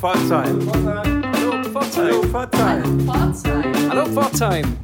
Pforzheim. Hallo Pforzheim. Hallo Pforzheim.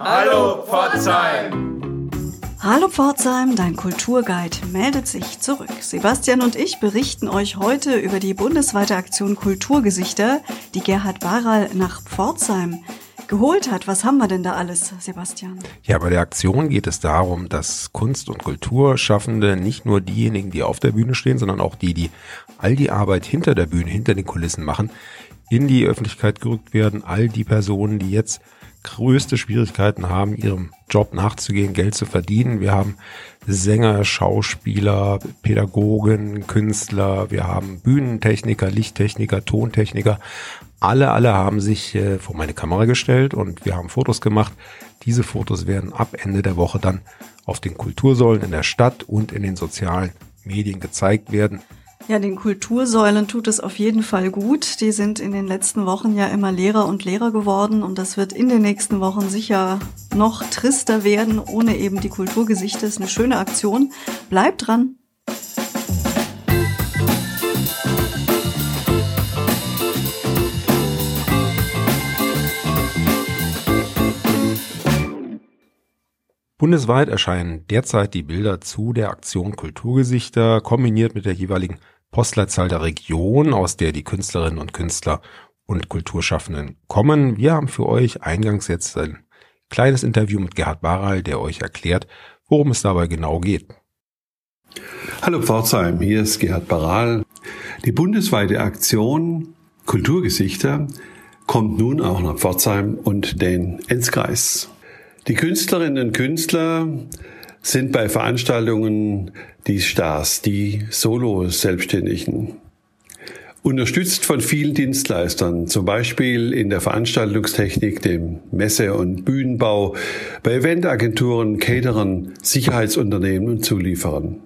Hallo Pforzheim. Hallo Pforzheim, dein Kulturguide meldet sich zurück. Sebastian und ich berichten euch heute über die bundesweite Aktion Kulturgesichter, die Gerhard Baral nach Pforzheim geholt hat. Was haben wir denn da alles, Sebastian? Ja, bei der Aktion geht es darum, dass Kunst- und Kulturschaffende nicht nur diejenigen, die auf der Bühne stehen, sondern auch die, die all die Arbeit hinter der Bühne, hinter den Kulissen machen, in die Öffentlichkeit gerückt werden. All die Personen, die jetzt größte Schwierigkeiten haben, ihrem Job nachzugehen, Geld zu verdienen. Wir haben Sänger, Schauspieler, Pädagogen, Künstler, wir haben Bühnentechniker, Lichttechniker, Tontechniker. Alle, alle haben sich äh, vor meine Kamera gestellt und wir haben Fotos gemacht. Diese Fotos werden ab Ende der Woche dann auf den Kultursäulen in der Stadt und in den sozialen Medien gezeigt werden. Ja, den Kultursäulen tut es auf jeden Fall gut. Die sind in den letzten Wochen ja immer leerer und leerer geworden und das wird in den nächsten Wochen sicher noch trister werden, ohne eben die Kulturgesichter. Ist eine schöne Aktion. Bleibt dran. Bundesweit erscheinen derzeit die Bilder zu der Aktion Kulturgesichter kombiniert mit der jeweiligen Postleitzahl der Region, aus der die Künstlerinnen und Künstler und Kulturschaffenden kommen. Wir haben für euch eingangs jetzt ein kleines Interview mit Gerhard Baral, der euch erklärt, worum es dabei genau geht. Hallo Pforzheim, hier ist Gerhard Baral. Die bundesweite Aktion Kulturgesichter kommt nun auch nach Pforzheim und den Enzkreis. Die Künstlerinnen und Künstler sind bei Veranstaltungen die Stars, die Solo-Selbstständigen. Unterstützt von vielen Dienstleistern, zum Beispiel in der Veranstaltungstechnik, dem Messe- und Bühnenbau, bei Eventagenturen, Caterern, Sicherheitsunternehmen und Zulieferern.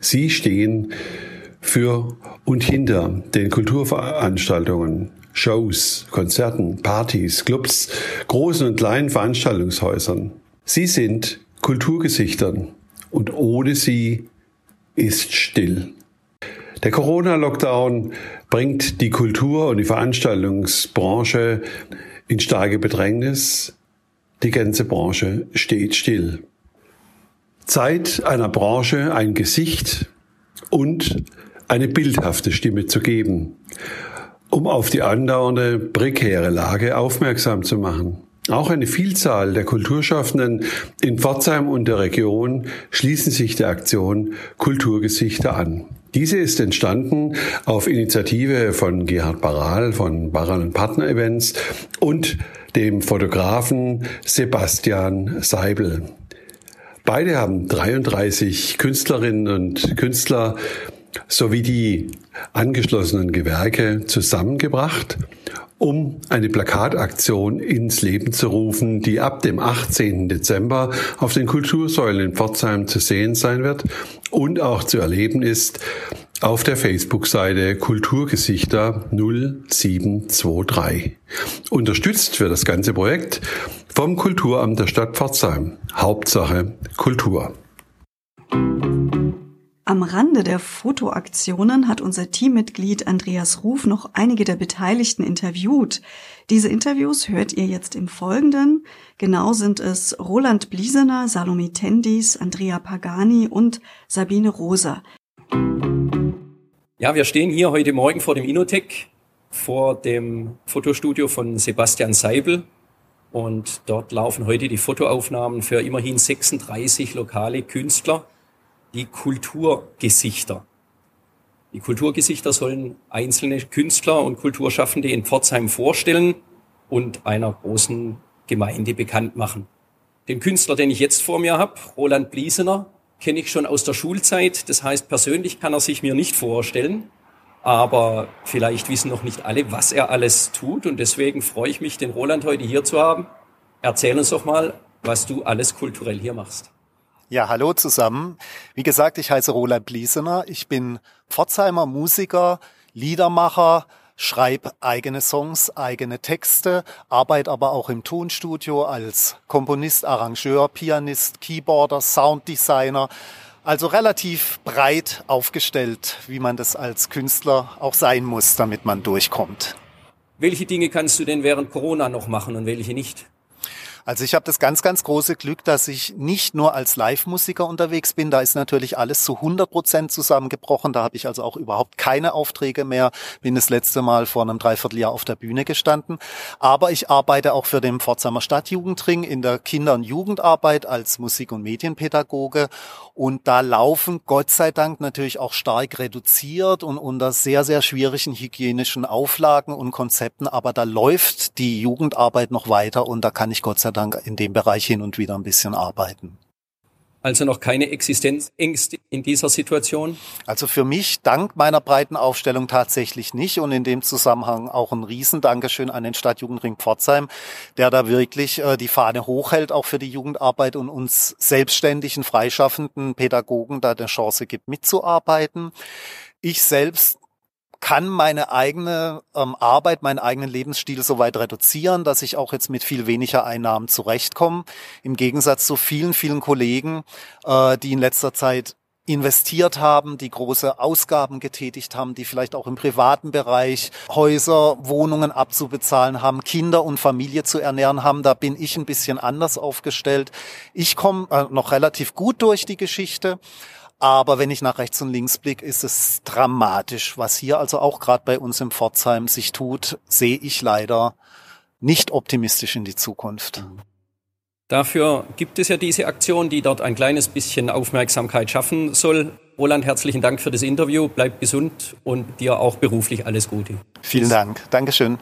Sie stehen für und hinter den Kulturveranstaltungen, Shows, Konzerten, Partys, Clubs, großen und kleinen Veranstaltungshäusern. Sie sind Kulturgesichtern und ohne sie ist still. Der Corona-Lockdown bringt die Kultur- und die Veranstaltungsbranche in starke Bedrängnis. Die ganze Branche steht still. Zeit einer Branche ein Gesicht und eine bildhafte Stimme zu geben, um auf die andauernde prekäre Lage aufmerksam zu machen. Auch eine Vielzahl der Kulturschaffenden in Pforzheim und der Region schließen sich der Aktion Kulturgesichter an. Diese ist entstanden auf Initiative von Gerhard Baral von Baral Partner Events und dem Fotografen Sebastian Seibel. Beide haben 33 Künstlerinnen und Künstler sowie die angeschlossenen Gewerke zusammengebracht um eine Plakataktion ins Leben zu rufen, die ab dem 18. Dezember auf den Kultursäulen in Pforzheim zu sehen sein wird und auch zu erleben ist auf der Facebook-Seite Kulturgesichter 0723. Unterstützt wird das ganze Projekt vom Kulturamt der Stadt Pforzheim. Hauptsache Kultur. Am Rande der Fotoaktionen hat unser Teammitglied Andreas Ruf noch einige der Beteiligten interviewt. Diese Interviews hört ihr jetzt im Folgenden. Genau sind es Roland Bliesener, Salome Tendis, Andrea Pagani und Sabine Rosa. Ja, wir stehen hier heute Morgen vor dem Inotech, vor dem Fotostudio von Sebastian Seibel. Und dort laufen heute die Fotoaufnahmen für immerhin 36 lokale Künstler die Kulturgesichter. Die Kulturgesichter sollen einzelne Künstler und Kulturschaffende in Pforzheim vorstellen und einer großen Gemeinde bekannt machen. Den Künstler, den ich jetzt vor mir habe, Roland Bliesener, kenne ich schon aus der Schulzeit. Das heißt, persönlich kann er sich mir nicht vorstellen. Aber vielleicht wissen noch nicht alle, was er alles tut. Und deswegen freue ich mich, den Roland heute hier zu haben. Erzähl uns doch mal, was du alles kulturell hier machst. Ja, hallo zusammen. Wie gesagt, ich heiße Roland Bliesener. Ich bin Pforzheimer Musiker, Liedermacher, schreibe eigene Songs, eigene Texte, arbeite aber auch im Tonstudio als Komponist, Arrangeur, Pianist, Keyboarder, Sounddesigner. Also relativ breit aufgestellt, wie man das als Künstler auch sein muss, damit man durchkommt. Welche Dinge kannst du denn während Corona noch machen und welche nicht? Also ich habe das ganz, ganz große Glück, dass ich nicht nur als Live-Musiker unterwegs bin. Da ist natürlich alles zu 100 Prozent zusammengebrochen. Da habe ich also auch überhaupt keine Aufträge mehr. Bin das letzte Mal vor einem Dreivierteljahr auf der Bühne gestanden. Aber ich arbeite auch für den Pforzheimer Stadtjugendring in der Kinder- und Jugendarbeit als Musik- und Medienpädagoge. Und da laufen Gott sei Dank natürlich auch stark reduziert und unter sehr, sehr schwierigen hygienischen Auflagen und Konzepten. Aber da läuft die Jugendarbeit noch weiter und da kann ich Gott sei Dank Dank in dem Bereich hin und wieder ein bisschen arbeiten. Also noch keine Existenzängste in dieser Situation? Also für mich dank meiner breiten Aufstellung tatsächlich nicht und in dem Zusammenhang auch ein Riesendankeschön an den Stadtjugendring Pforzheim, der da wirklich äh, die Fahne hochhält, auch für die Jugendarbeit und uns selbstständigen, freischaffenden Pädagogen da eine Chance gibt, mitzuarbeiten. Ich selbst kann meine eigene ähm, Arbeit, meinen eigenen Lebensstil so weit reduzieren, dass ich auch jetzt mit viel weniger Einnahmen zurechtkomme. Im Gegensatz zu vielen, vielen Kollegen, äh, die in letzter Zeit investiert haben, die große Ausgaben getätigt haben, die vielleicht auch im privaten Bereich Häuser, Wohnungen abzubezahlen haben, Kinder und Familie zu ernähren haben. Da bin ich ein bisschen anders aufgestellt. Ich komme äh, noch relativ gut durch die Geschichte. Aber wenn ich nach rechts und links blicke, ist es dramatisch. Was hier also auch gerade bei uns im Pforzheim sich tut, sehe ich leider nicht optimistisch in die Zukunft. Dafür gibt es ja diese Aktion, die dort ein kleines bisschen Aufmerksamkeit schaffen soll. Roland, herzlichen Dank für das Interview. Bleib gesund und dir auch beruflich alles Gute. Vielen Dank. Dankeschön.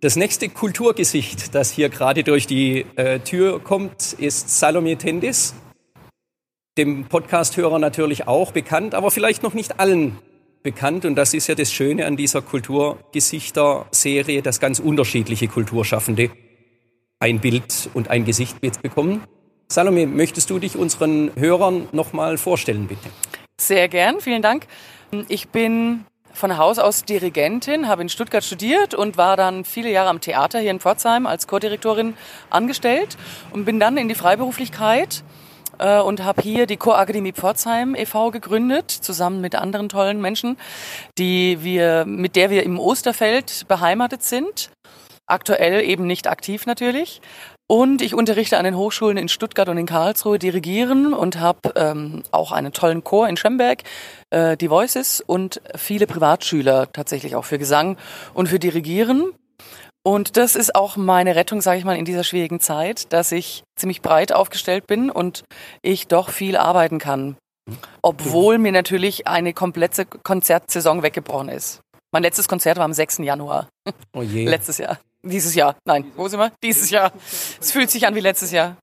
Das nächste Kulturgesicht, das hier gerade durch die äh, Tür kommt, ist Salome Tendis dem Podcast-Hörer natürlich auch bekannt, aber vielleicht noch nicht allen bekannt. Und das ist ja das Schöne an dieser Kulturgesichter-Serie, dass ganz unterschiedliche Kulturschaffende ein Bild und ein Gesicht bekommen. Salome, möchtest du dich unseren Hörern nochmal vorstellen, bitte? Sehr gern, vielen Dank. Ich bin von Haus aus Dirigentin, habe in Stuttgart studiert und war dann viele Jahre am Theater hier in Pforzheim als Chordirektorin angestellt und bin dann in die Freiberuflichkeit äh, und habe hier die Chorakademie Pforzheim e.V. gegründet, zusammen mit anderen tollen Menschen, die wir, mit der wir im Osterfeld beheimatet sind. Aktuell eben nicht aktiv natürlich. Und ich unterrichte an den Hochschulen in Stuttgart und in Karlsruhe dirigieren und habe ähm, auch einen tollen Chor in Schemberg, äh, die Voices und viele Privatschüler tatsächlich auch für Gesang und für Dirigieren. Und das ist auch meine Rettung, sage ich mal, in dieser schwierigen Zeit, dass ich ziemlich breit aufgestellt bin und ich doch viel arbeiten kann. Obwohl mir natürlich eine komplette Konzertsaison weggebrochen ist. Mein letztes Konzert war am 6. Januar. Oh je. Letztes Jahr. Dieses Jahr. Nein, wo sind wir? Dieses Jahr. Es fühlt sich an wie letztes Jahr.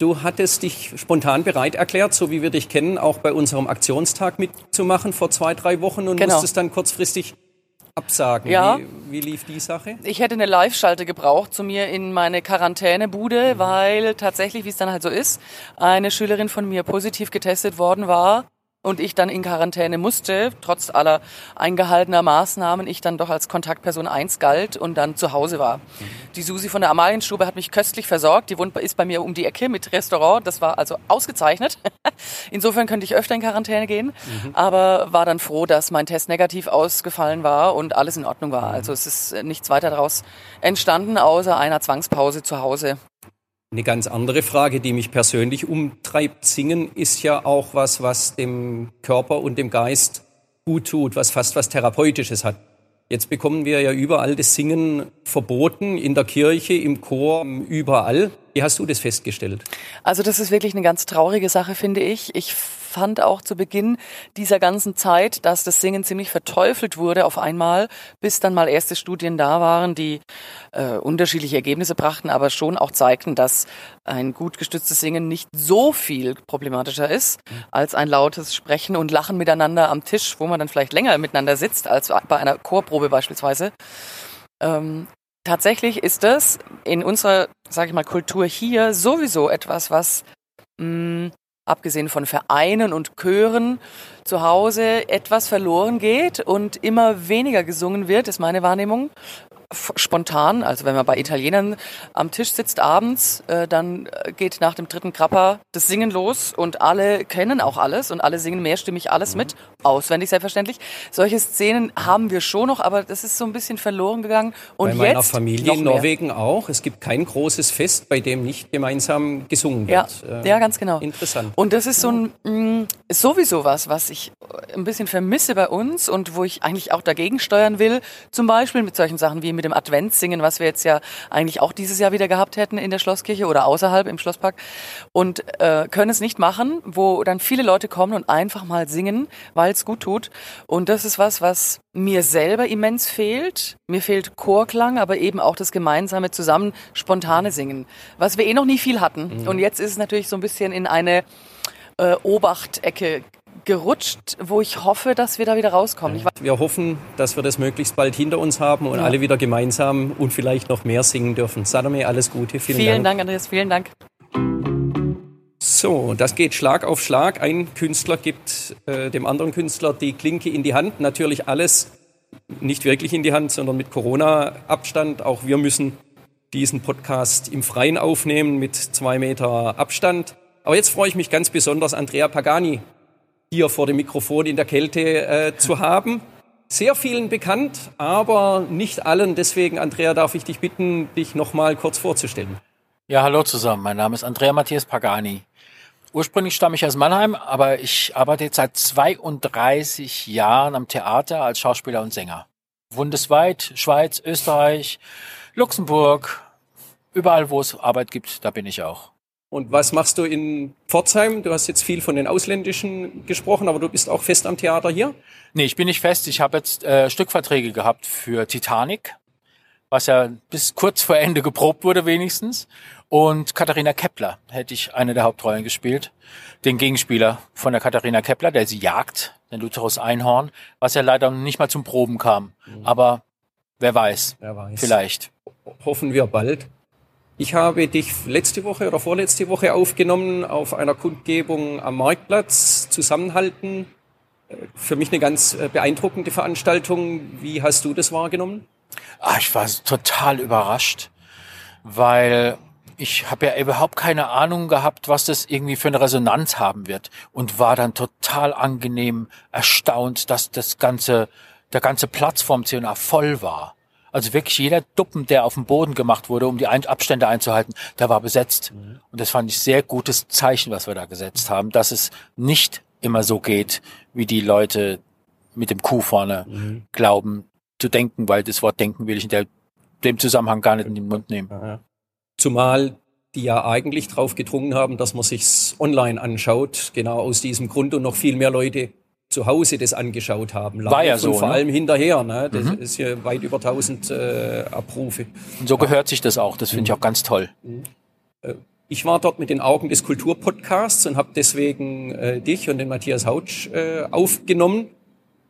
Du hattest dich spontan bereit erklärt, so wie wir dich kennen, auch bei unserem Aktionstag mitzumachen vor zwei, drei Wochen und Genau. musstest dann kurzfristig absagen. Ja. Wie, wie lief die Sache? Ich hätte eine Live-Schalte gebraucht zu mir in meine Quarantänebude, weil tatsächlich, wie es dann halt so ist, eine Schülerin von mir positiv getestet worden war und ich dann in Quarantäne musste, trotz aller eingehaltener Maßnahmen, ich dann doch als Kontaktperson 1 galt und dann zu Hause war. Die Susi von der Amalienstube hat mich köstlich versorgt. Die wohnt, ist bei mir um die Ecke mit Restaurant. Das war also ausgezeichnet. Insofern könnte ich öfter in Quarantäne gehen, aber war dann froh, dass mein Test negativ ausgefallen war und alles in Ordnung war. Also es ist nichts weiter daraus entstanden, außer einer Zwangspause zu Hause. Eine ganz andere Frage, die mich persönlich umtreibt. Singen ist ja auch was, was dem Körper und dem Geist gut tut, was fast was Therapeutisches hat. Jetzt bekommen wir ja überall das Singen verboten, in der Kirche, im Chor, überall. Wie hast du das festgestellt? Also das ist wirklich eine ganz traurige Sache, finde ich. Ich fand auch zu Beginn dieser ganzen Zeit, dass das Singen ziemlich verteufelt wurde auf einmal, bis dann mal erste Studien da waren, die äh, unterschiedliche Ergebnisse brachten, aber schon auch zeigten, dass ein gut gestütztes Singen nicht so viel problematischer ist als ein lautes Sprechen und Lachen miteinander am Tisch, wo man dann vielleicht länger miteinander sitzt als bei einer Chorprobe beispielsweise. Ähm, tatsächlich ist das in unserer, sage ich mal, Kultur hier sowieso etwas, was mh, abgesehen von Vereinen und Chören zu Hause etwas verloren geht und immer weniger gesungen wird, ist meine Wahrnehmung. Spontan. Also wenn man bei Italienern am Tisch sitzt abends, äh, dann äh, geht nach dem dritten Krapper das Singen los und alle kennen auch alles und alle singen mehrstimmig alles mit, auswendig selbstverständlich. Solche Szenen haben wir schon noch, aber das ist so ein bisschen verloren gegangen. Und bei meiner jetzt Familie in Norwegen auch. Es gibt kein großes Fest, bei dem nicht gemeinsam gesungen Ja, wird. Äh, ja, ganz genau. Interessant. Und das ist so ein mh, sowieso was, was ich ein bisschen vermisse bei uns und wo ich eigentlich auch dagegen steuern will. Zum Beispiel mit solchen Sachen wie mit dem Adventssingen, was wir jetzt ja eigentlich auch dieses Jahr wieder gehabt hätten in der Schlosskirche oder außerhalb im Schlosspark und äh, können es nicht machen, wo dann viele Leute kommen und einfach mal singen, weil es gut tut. Und das ist was, was mir selber immens fehlt. Mir fehlt Chorklang, aber eben auch das gemeinsame zusammen spontane Singen, was wir eh noch nie viel hatten. Und jetzt ist es natürlich so ein bisschen in eine äh, Obachtecke gerutscht, wo ich hoffe, dass wir da wieder rauskommen. Wir hoffen, dass wir das möglichst bald hinter uns haben und Ja. alle wieder gemeinsam und vielleicht noch mehr singen dürfen. Salome, alles Gute. Vielen, vielen Dank. Dank, Andreas, vielen Dank. So, das geht Schlag auf Schlag. Ein Künstler gibt äh, dem anderen Künstler die Klinke in die Hand. Natürlich alles nicht wirklich in die Hand, sondern mit Corona-Abstand. Auch wir müssen diesen Podcast im Freien aufnehmen mit zwei Meter Abstand. Aber jetzt freue ich mich ganz besonders, Andrea Pagani hier vor dem Mikrofon in der Kälte äh, zu haben. Sehr vielen bekannt, aber nicht allen. Deswegen, Andrea, darf ich dich bitten, dich noch mal kurz vorzustellen. Ja, hallo zusammen. Mein Name ist Andrea Matthias Pagani. Ursprünglich stamme ich aus Mannheim, aber ich arbeite jetzt seit 32 Jahren am Theater als Schauspieler und Sänger. Bundesweit, Schweiz, Österreich, Luxemburg, überall wo es Arbeit gibt, da bin ich auch. Und was machst du in Pforzheim? Du hast jetzt viel von den Ausländischen gesprochen, aber du bist auch fest am Theater hier? Nee, ich bin nicht fest. Ich habe jetzt äh, Stückverträge gehabt für Titanic, was ja bis kurz vor Ende geprobt wurde wenigstens. Und Katharina Kepler hätte ich eine der Hauptrollen gespielt. Den Gegenspieler von der Katharina Kepler, der sie jagt, den Lutherus Einhorn, was ja leider nicht mal zum Proben kam. Aber wer weiß, Wer weiß. vielleicht. Hoffen wir bald. Ich habe dich letzte Woche oder vorletzte Woche aufgenommen auf einer Kundgebung am Marktplatz, Zusammenhalten. Äh, Für mich eine ganz äh, beeindruckende Veranstaltung. Wie hast du das wahrgenommen? Ah, ich war total überrascht, weil ich habe ja überhaupt keine Ahnung gehabt, was das irgendwie für eine Resonanz haben wird und war dann total angenehm erstaunt, dass das ganze der ganze Platz vom CNA voll war. Also wirklich jeder Duppen, der auf dem Boden gemacht wurde, um die Ein Abstände einzuhalten, der war besetzt. Und das fand ich sehr gutes Zeichen, was wir da gesetzt haben, dass es nicht immer so geht, wie die Leute mit dem Q vorne glauben zu denken, weil das Wort denken will ich in der, dem Zusammenhang gar nicht in den Mund nehmen. Zumal die ja eigentlich drauf gedrungen haben, dass man sich's online anschaut. Genau aus diesem Grund und noch viel mehr Leute zu Hause das angeschaut haben. War ja so, Und vor ne? allem hinterher. Ne? Das ist ja weit über 1000 äh, Abrufe. Und so gehört sich das auch. Das finde ich auch ganz toll. Ich war dort mit den Augen des Kulturpodcasts und habe deswegen äh, dich und den Matthias Hautsch äh, aufgenommen.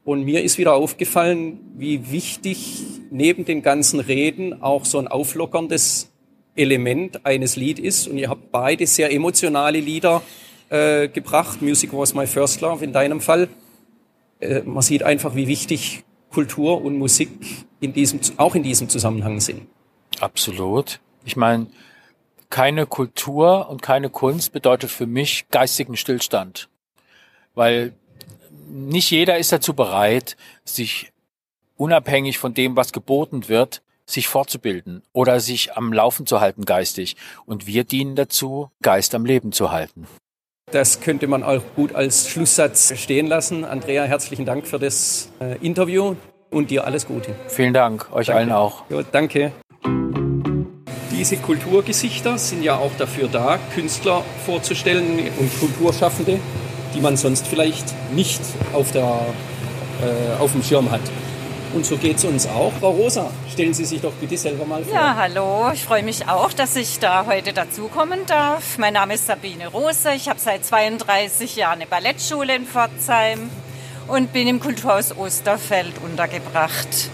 Und mir ist wieder aufgefallen, wie wichtig neben den ganzen Reden auch so ein auflockerndes Element eines Lied ist. Und ihr habt beide sehr emotionale Lieder äh, gebracht. Music was my first love in deinem Fall. Äh, man sieht einfach, wie wichtig Kultur und Musik in diesem, auch in diesem Zusammenhang sind. Absolut. Ich meine, keine Kultur und keine Kunst bedeutet für mich geistigen Stillstand. Weil nicht jeder ist dazu bereit, sich unabhängig von dem, was geboten wird, sich fortzubilden oder sich am Laufen zu halten geistig. Und wir dienen dazu, Geist am Leben zu halten. Das könnte man auch gut als Schlusssatz stehen lassen. Andrea, herzlichen Dank für das äh, Interview und dir alles Gute. Vielen Dank, euch allen auch. Ja, danke. Diese Kulturgesichter sind ja auch dafür da, Künstler vorzustellen und Kulturschaffende, die man sonst vielleicht nicht auf, der, äh, auf dem Schirm hat. Und so geht es uns auch. Frau Rosa, stellen Sie sich doch bitte selber mal vor. Ja, hallo. Ich freue mich auch, dass ich da heute dazukommen darf. Mein Name ist Sabine Rose. Ich habe seit 32 Jahren eine Ballettschule in Pforzheim und bin im Kulturhaus Osterfeld untergebracht.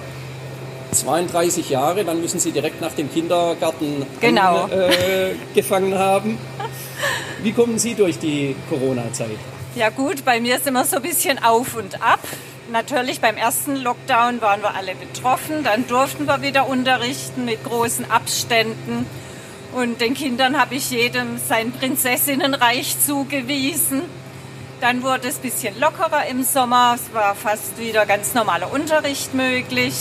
32 Jahre, dann müssen Sie direkt nach dem Kindergarten Genau. äh, gefangen haben. Wie kommen Sie durch die Corona-Zeit? Ja gut, bei mir ist immer so ein bisschen auf und ab. Natürlich beim ersten Lockdown waren wir alle betroffen. Dann durften wir wieder unterrichten mit großen Abständen. Und den Kindern habe ich jedem sein Prinzessinnenreich zugewiesen. Dann wurde es ein bisschen lockerer im Sommer. Es war fast wieder ganz normaler Unterricht möglich.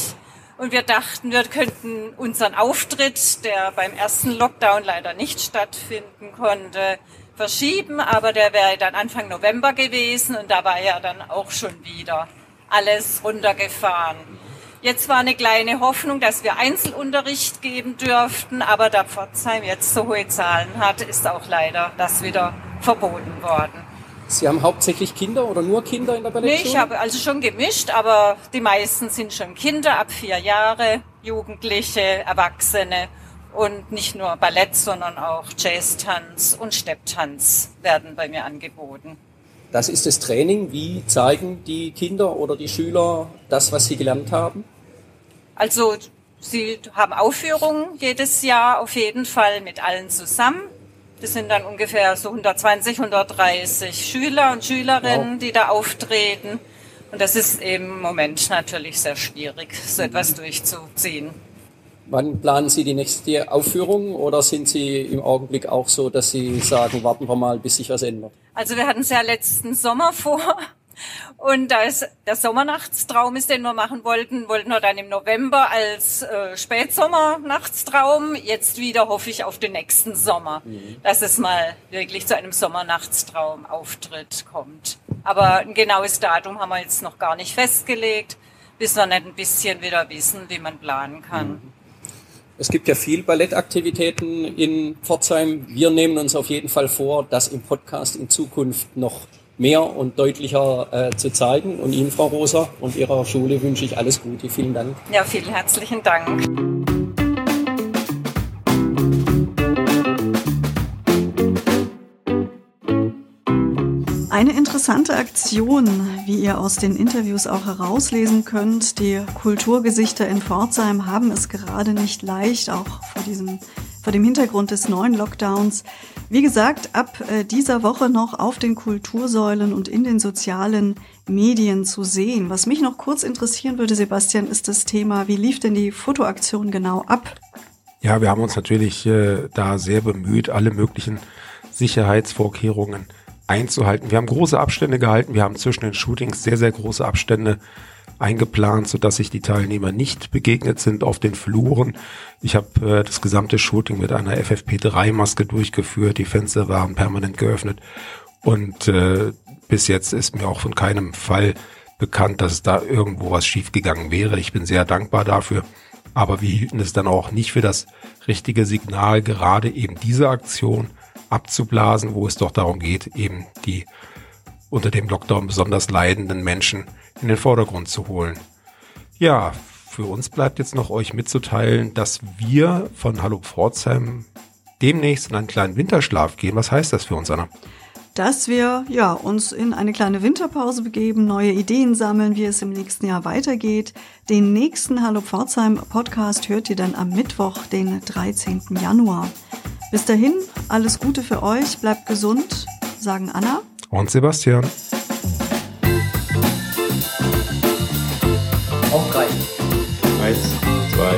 Und wir dachten, wir könnten unseren Auftritt, der beim ersten Lockdown leider nicht stattfinden konnte, verschieben. Aber der wäre dann Anfang November gewesen und da war ja dann auch schon wieder alles runtergefahren. Jetzt war eine kleine Hoffnung, dass wir Einzelunterricht geben dürften, aber da Pforzheim jetzt so hohe Zahlen hat, ist auch leider das wieder verboten worden. Sie haben hauptsächlich Kinder oder nur Kinder in der Ballettschule? Nee, ich habe also schon gemischt, aber die meisten sind schon Kinder ab vier Jahre, Jugendliche, Erwachsene und nicht nur Ballett, sondern auch Jazztanz und Stepptanz werden bei mir angeboten. Das ist das Training. Wie zeigen die Kinder oder die Schüler das, was sie gelernt haben? Also sie haben Aufführungen jedes Jahr auf jeden Fall mit allen zusammen. Das sind dann ungefähr so 120, 130 Schüler und Schülerinnen, wow. die da auftreten. Und das ist eben im Moment natürlich sehr schwierig, so etwas durchzuziehen. Wann planen Sie die nächste Aufführung oder sind Sie im Augenblick auch so, dass Sie sagen, warten wir mal, bis sich was ändert? Also wir hatten es ja letzten Sommer vor und da ist der Sommernachtstraum ist, den wir machen wollten, wollten wir dann im November als äh, Spätsommernachtstraum. Jetzt wieder hoffe ich auf den nächsten Sommer, mhm. dass es mal wirklich zu einem Sommernachtstraum-Auftritt kommt. Aber ein genaues Datum haben wir jetzt noch gar nicht festgelegt, bis wir nicht ein bisschen wieder wissen, wie man planen kann. Mhm. Es gibt ja viel Ballettaktivitäten in Pforzheim. Wir nehmen uns auf jeden Fall vor, das im Podcast in Zukunft noch mehr und deutlicher äh, zu zeigen. Und Ihnen, Frau Rosa, und Ihrer Schule wünsche ich alles Gute. Vielen Dank. Ja, vielen herzlichen Dank. Eine interessante Aktion, wie ihr aus den Interviews auch herauslesen könnt. Die Kulturgesichter in Pforzheim haben es gerade nicht leicht, auch vor diesem, vor dem Hintergrund des neuen Lockdowns. Wie gesagt, ab äh, dieser Woche noch auf den Kultursäulen und in den sozialen Medien zu sehen. Was mich noch kurz interessieren würde, Sebastian, ist das Thema, wie lief denn die Fotoaktion genau ab? Ja, wir haben uns natürlich äh, da sehr bemüht, alle möglichen Sicherheitsvorkehrungen einzuhalten. Wir haben große Abstände gehalten. Wir haben zwischen den Shootings sehr, sehr große Abstände eingeplant, sodass sich die Teilnehmer nicht begegnet sind auf den Fluren. Ich habe äh, das gesamte Shooting mit einer FFP3-Maske durchgeführt. Die Fenster waren permanent geöffnet. Und äh, bis jetzt ist mir auch von keinem Fall bekannt, dass da irgendwo was schiefgegangen wäre. Ich bin sehr dankbar dafür. Aber wir hielten es dann auch nicht für das richtige Signal, gerade eben diese Aktion abzublasen, wo es doch darum geht, eben die unter dem Lockdown besonders leidenden Menschen in den Vordergrund zu holen. Ja, für uns bleibt jetzt noch euch mitzuteilen, dass wir von Hallo Pforzheim demnächst in einen kleinen Winterschlaf gehen. Was heißt das für uns, Anna? Dass wir ja, uns in eine kleine Winterpause begeben, neue Ideen sammeln, wie es im nächsten Jahr weitergeht. Den nächsten Hallo Pforzheim Podcast hört ihr dann am Mittwoch, den 13. Januar. Bis dahin, alles Gute für euch, bleibt gesund, sagen Anna und Sebastian. Auf drei. Eins, zwei.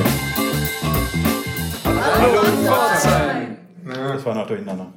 Hallo, Hallo Pforzheim. Das war noch durcheinander.